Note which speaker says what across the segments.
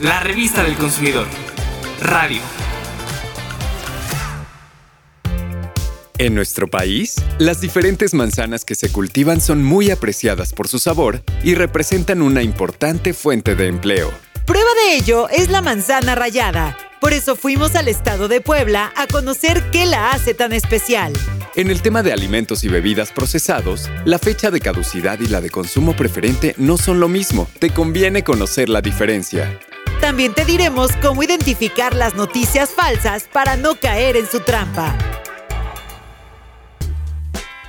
Speaker 1: La revista del consumidor. Radio.
Speaker 2: En nuestro país, las diferentes manzanas que se cultivan son muy apreciadas por su sabor y representan una importante fuente de empleo.
Speaker 3: Prueba de ello es la manzana rayada. Por eso fuimos al estado de Puebla a conocer qué la hace tan especial.
Speaker 2: En el tema de alimentos y bebidas procesados, la fecha de caducidad y la de consumo preferente no son lo mismo. Te conviene conocer la diferencia.
Speaker 3: También te diremos cómo identificar las noticias falsas para no caer en su trampa.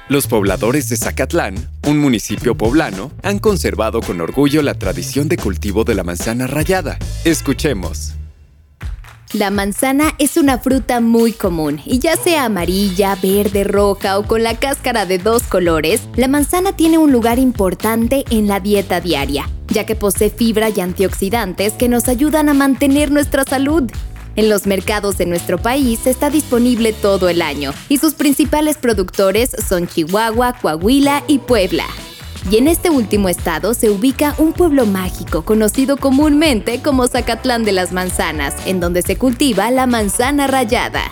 Speaker 2: Los pobladores de Zacatlán, un municipio poblano, han conservado con orgullo la tradición de cultivo de la manzana rayada. Escuchemos.
Speaker 4: La manzana es una fruta muy común y ya sea amarilla, verde, roja o con la cáscara de dos colores, la manzana tiene un lugar importante en la dieta diaria, ya que posee fibra y antioxidantes que nos ayudan a mantener nuestra salud. En los mercados de nuestro país está disponible todo el año y sus principales productores son Chihuahua, Coahuila y Puebla. Y en este último estado se ubica un pueblo mágico conocido comúnmente como Zacatlán de las Manzanas, en donde se cultiva la manzana rayada.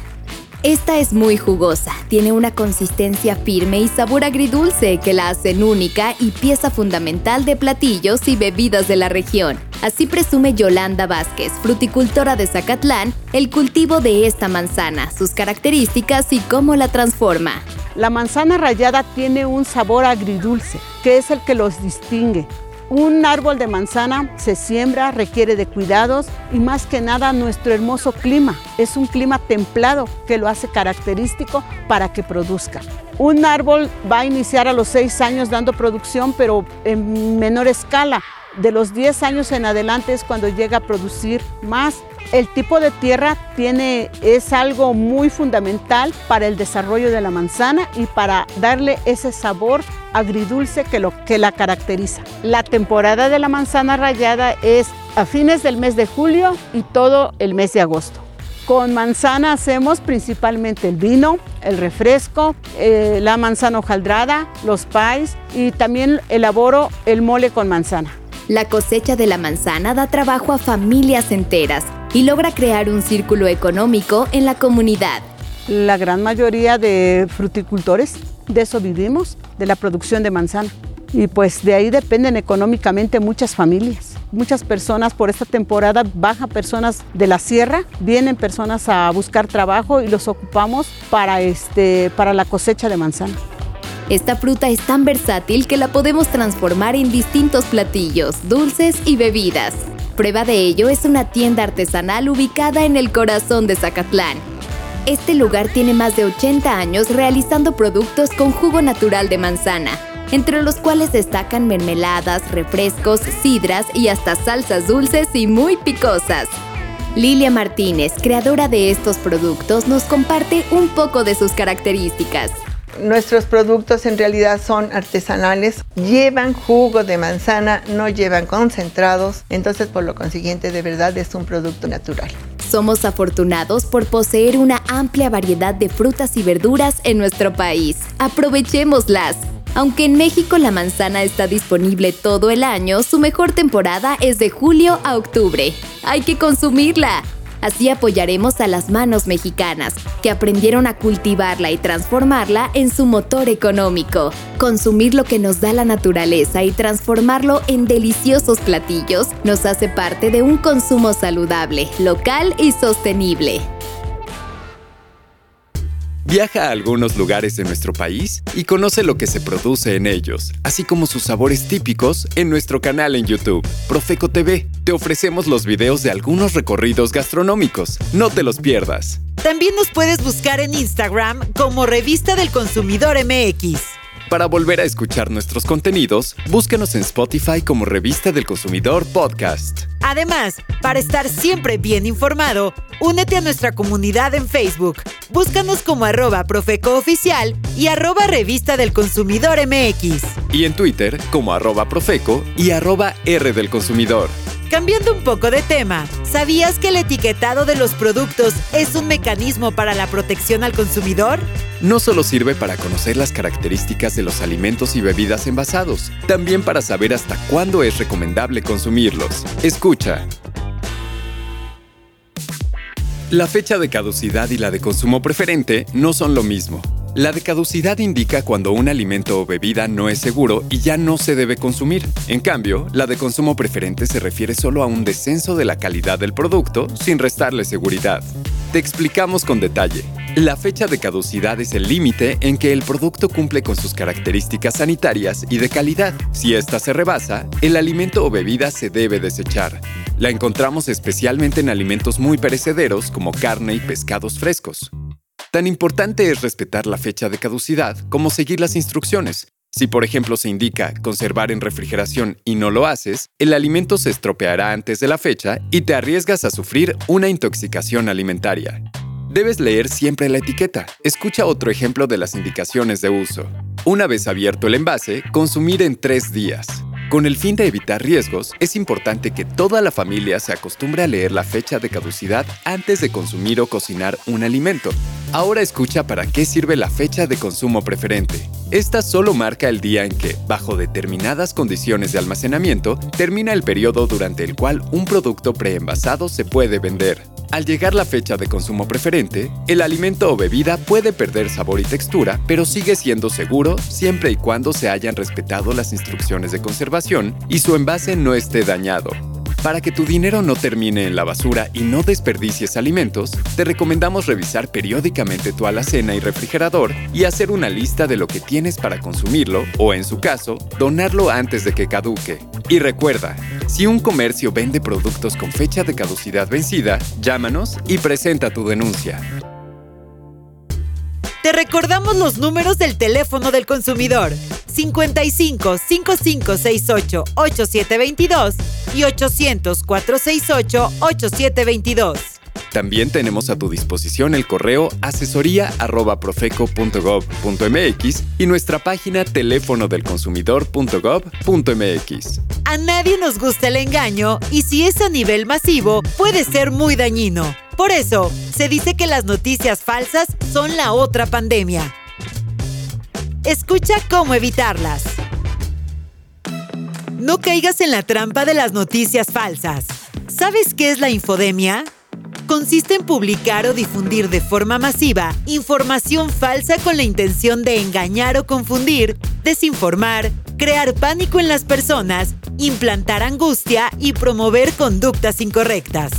Speaker 4: Esta es muy jugosa, tiene una consistencia firme y sabor agridulce que la hacen única y pieza fundamental de platillos y bebidas de la región. Así presume Yolanda Vázquez, fruticultora de Zacatlán, el cultivo de esta manzana, sus características y cómo la transforma.
Speaker 5: La manzana rallada tiene un sabor agridulce, que es el que los distingue. Un árbol de manzana se siembra, requiere de cuidados y más que nada nuestro hermoso clima. Es un clima templado que lo hace característico para que produzca. Un árbol va a iniciar a los seis años dando producción, pero en menor escala. De los 10 años en adelante es cuando llega a producir más. El tipo de tierra tiene, es algo muy fundamental para el desarrollo de la manzana y para darle ese sabor agridulce que, lo, que la caracteriza. La temporada de la manzana rallada es a fines del mes de julio y todo el mes de agosto. Con manzana hacemos principalmente el vino, el refresco, eh, la manzana hojaldrada, los pies y también elaboro el mole con manzana.
Speaker 4: La cosecha de la manzana da trabajo a familias enteras y logra crear un círculo económico en la comunidad.
Speaker 5: La gran mayoría de fruticultores de eso vivimos, de la producción de manzana. Y pues de ahí dependen económicamente muchas familias. Muchas personas por esta temporada baja personas de la sierra, vienen personas a buscar trabajo y los ocupamos para, este, para la cosecha de manzana.
Speaker 4: Esta fruta es tan versátil que la podemos transformar en distintos platillos, dulces y bebidas. Prueba de ello es una tienda artesanal ubicada en el corazón de Zacatlán. Este lugar tiene más de 80 años realizando productos con jugo natural de manzana, entre los cuales destacan mermeladas, refrescos, sidras y hasta salsas dulces y muy picosas. Lilia Martínez, creadora de estos productos, nos comparte un poco de sus características.
Speaker 6: Nuestros productos en realidad son artesanales, llevan jugo de manzana, no llevan concentrados, entonces por lo consiguiente de verdad es un producto natural.
Speaker 4: Somos afortunados por poseer una amplia variedad de frutas y verduras en nuestro país. Aprovechémoslas. Aunque en México la manzana está disponible todo el año, su mejor temporada es de julio a octubre. Hay que consumirla. Así apoyaremos a las manos mexicanas, que aprendieron a cultivarla y transformarla en su motor económico. Consumir lo que nos da la naturaleza y transformarlo en deliciosos platillos nos hace parte de un consumo saludable, local y sostenible.
Speaker 2: Viaja a algunos lugares de nuestro país y conoce lo que se produce en ellos, así como sus sabores típicos en nuestro canal en YouTube, Profeco TV. Te ofrecemos los videos de algunos recorridos gastronómicos. No te los pierdas.
Speaker 3: También nos puedes buscar en Instagram como Revista del Consumidor MX.
Speaker 2: Para volver a escuchar nuestros contenidos, búscanos en Spotify como Revista del Consumidor Podcast.
Speaker 3: Además, para estar siempre bien informado, únete a nuestra comunidad en Facebook. Búscanos como arroba Profeco Oficial y arroba Revista del Consumidor MX.
Speaker 2: Y en Twitter como arroba Profeco y arroba R del Consumidor.
Speaker 3: Cambiando un poco de tema, ¿sabías que el etiquetado de los productos es un mecanismo para la protección al consumidor?
Speaker 2: no solo sirve para conocer las características de los alimentos y bebidas envasados, también para saber hasta cuándo es recomendable consumirlos. Escucha. La fecha de caducidad y la de consumo preferente no son lo mismo. La de caducidad indica cuando un alimento o bebida no es seguro y ya no se debe consumir. En cambio, la de consumo preferente se refiere solo a un descenso de la calidad del producto sin restarle seguridad. Te explicamos con detalle. La fecha de caducidad es el límite en que el producto cumple con sus características sanitarias y de calidad. Si ésta se rebasa, el alimento o bebida se debe desechar. La encontramos especialmente en alimentos muy perecederos como carne y pescados frescos. Tan importante es respetar la fecha de caducidad como seguir las instrucciones. Si por ejemplo se indica conservar en refrigeración y no lo haces, el alimento se estropeará antes de la fecha y te arriesgas a sufrir una intoxicación alimentaria. Debes leer siempre la etiqueta. Escucha otro ejemplo de las indicaciones de uso. Una vez abierto el envase, consumir en tres días. Con el fin de evitar riesgos, es importante que toda la familia se acostumbre a leer la fecha de caducidad antes de consumir o cocinar un alimento. Ahora escucha para qué sirve la fecha de consumo preferente. Esta solo marca el día en que, bajo determinadas condiciones de almacenamiento, termina el periodo durante el cual un producto preenvasado se puede vender. Al llegar la fecha de consumo preferente, el alimento o bebida puede perder sabor y textura, pero sigue siendo seguro siempre y cuando se hayan respetado las instrucciones de conservación y su envase no esté dañado. Para que tu dinero no termine en la basura y no desperdicies alimentos, te recomendamos revisar periódicamente tu alacena y refrigerador y hacer una lista de lo que tienes para consumirlo o, en su caso, donarlo antes de que caduque. Y recuerda, si un comercio vende productos con fecha de caducidad vencida, llámanos y presenta tu denuncia.
Speaker 3: Te recordamos los números del teléfono del consumidor 55 5568 8722 y 800 468 8722.
Speaker 2: También tenemos a tu disposición el correo asesoría@profeco.gov.mx y nuestra página teléfono del consumidor.gov.mx.
Speaker 3: A nadie nos gusta el engaño y si es a nivel masivo puede ser muy dañino. Por eso, se dice que las noticias falsas son la otra pandemia. Escucha cómo evitarlas. No caigas en la trampa de las noticias falsas. ¿Sabes qué es la infodemia? Consiste en publicar o difundir de forma masiva información falsa con la intención de engañar o confundir, desinformar, crear pánico en las personas, implantar angustia y promover conductas incorrectas.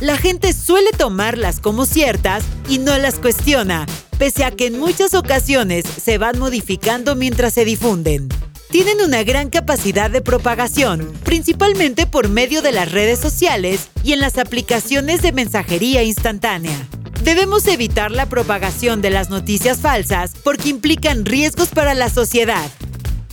Speaker 3: La gente suele tomarlas como ciertas y no las cuestiona, pese a que en muchas ocasiones se van modificando mientras se difunden. Tienen una gran capacidad de propagación, principalmente por medio de las redes sociales y en las aplicaciones de mensajería instantánea. Debemos evitar la propagación de las noticias falsas porque implican riesgos para la sociedad,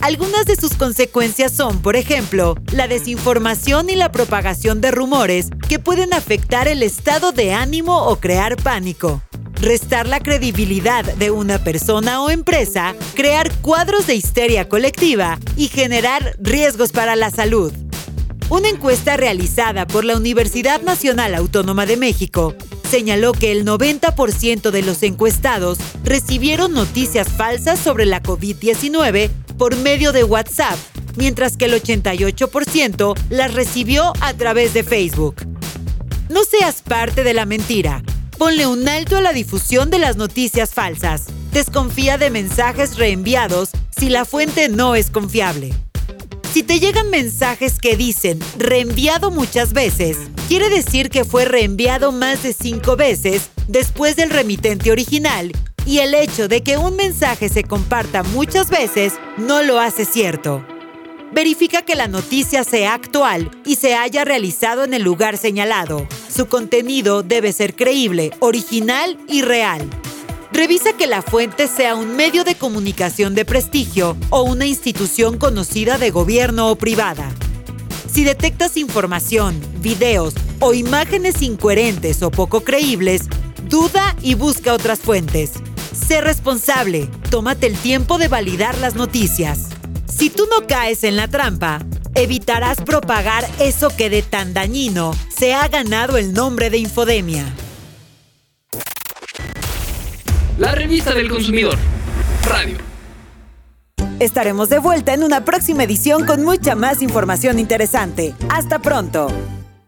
Speaker 3: algunas de sus consecuencias son, por ejemplo, la desinformación y la propagación de rumores que pueden afectar el estado de ánimo o crear pánico. Restar la credibilidad de una persona o empresa, crear cuadros de histeria colectiva y generar riesgos para la salud. Una encuesta realizada por la Universidad Nacional Autónoma de México señaló que el 90% de los encuestados recibieron noticias falsas sobre la COVID-19 por medio de WhatsApp, mientras que el 88% las recibió a través de Facebook. No seas parte de la mentira. Ponle un alto a la difusión de las noticias falsas. Desconfía de mensajes reenviados si la fuente no es confiable. Si te llegan mensajes que dicen reenviado muchas veces, quiere decir que fue reenviado más de cinco veces después del remitente original y el hecho de que un mensaje se comparta muchas veces no lo hace cierto. Verifica que la noticia sea actual y se haya realizado en el lugar señalado. Su contenido debe ser creíble, original y real. Revisa que la fuente sea un medio de comunicación de prestigio o una institución conocida de gobierno o privada. Si detectas información, videos o imágenes incoherentes o poco creíbles, duda y busca otras fuentes. Sé responsable, tómate el tiempo de validar las noticias. Si tú no caes en la trampa, evitarás propagar eso que de tan dañino se ha ganado el nombre de infodemia.
Speaker 1: La revista del consumidor. Radio.
Speaker 3: Estaremos de vuelta en una próxima edición con mucha más información interesante. Hasta pronto.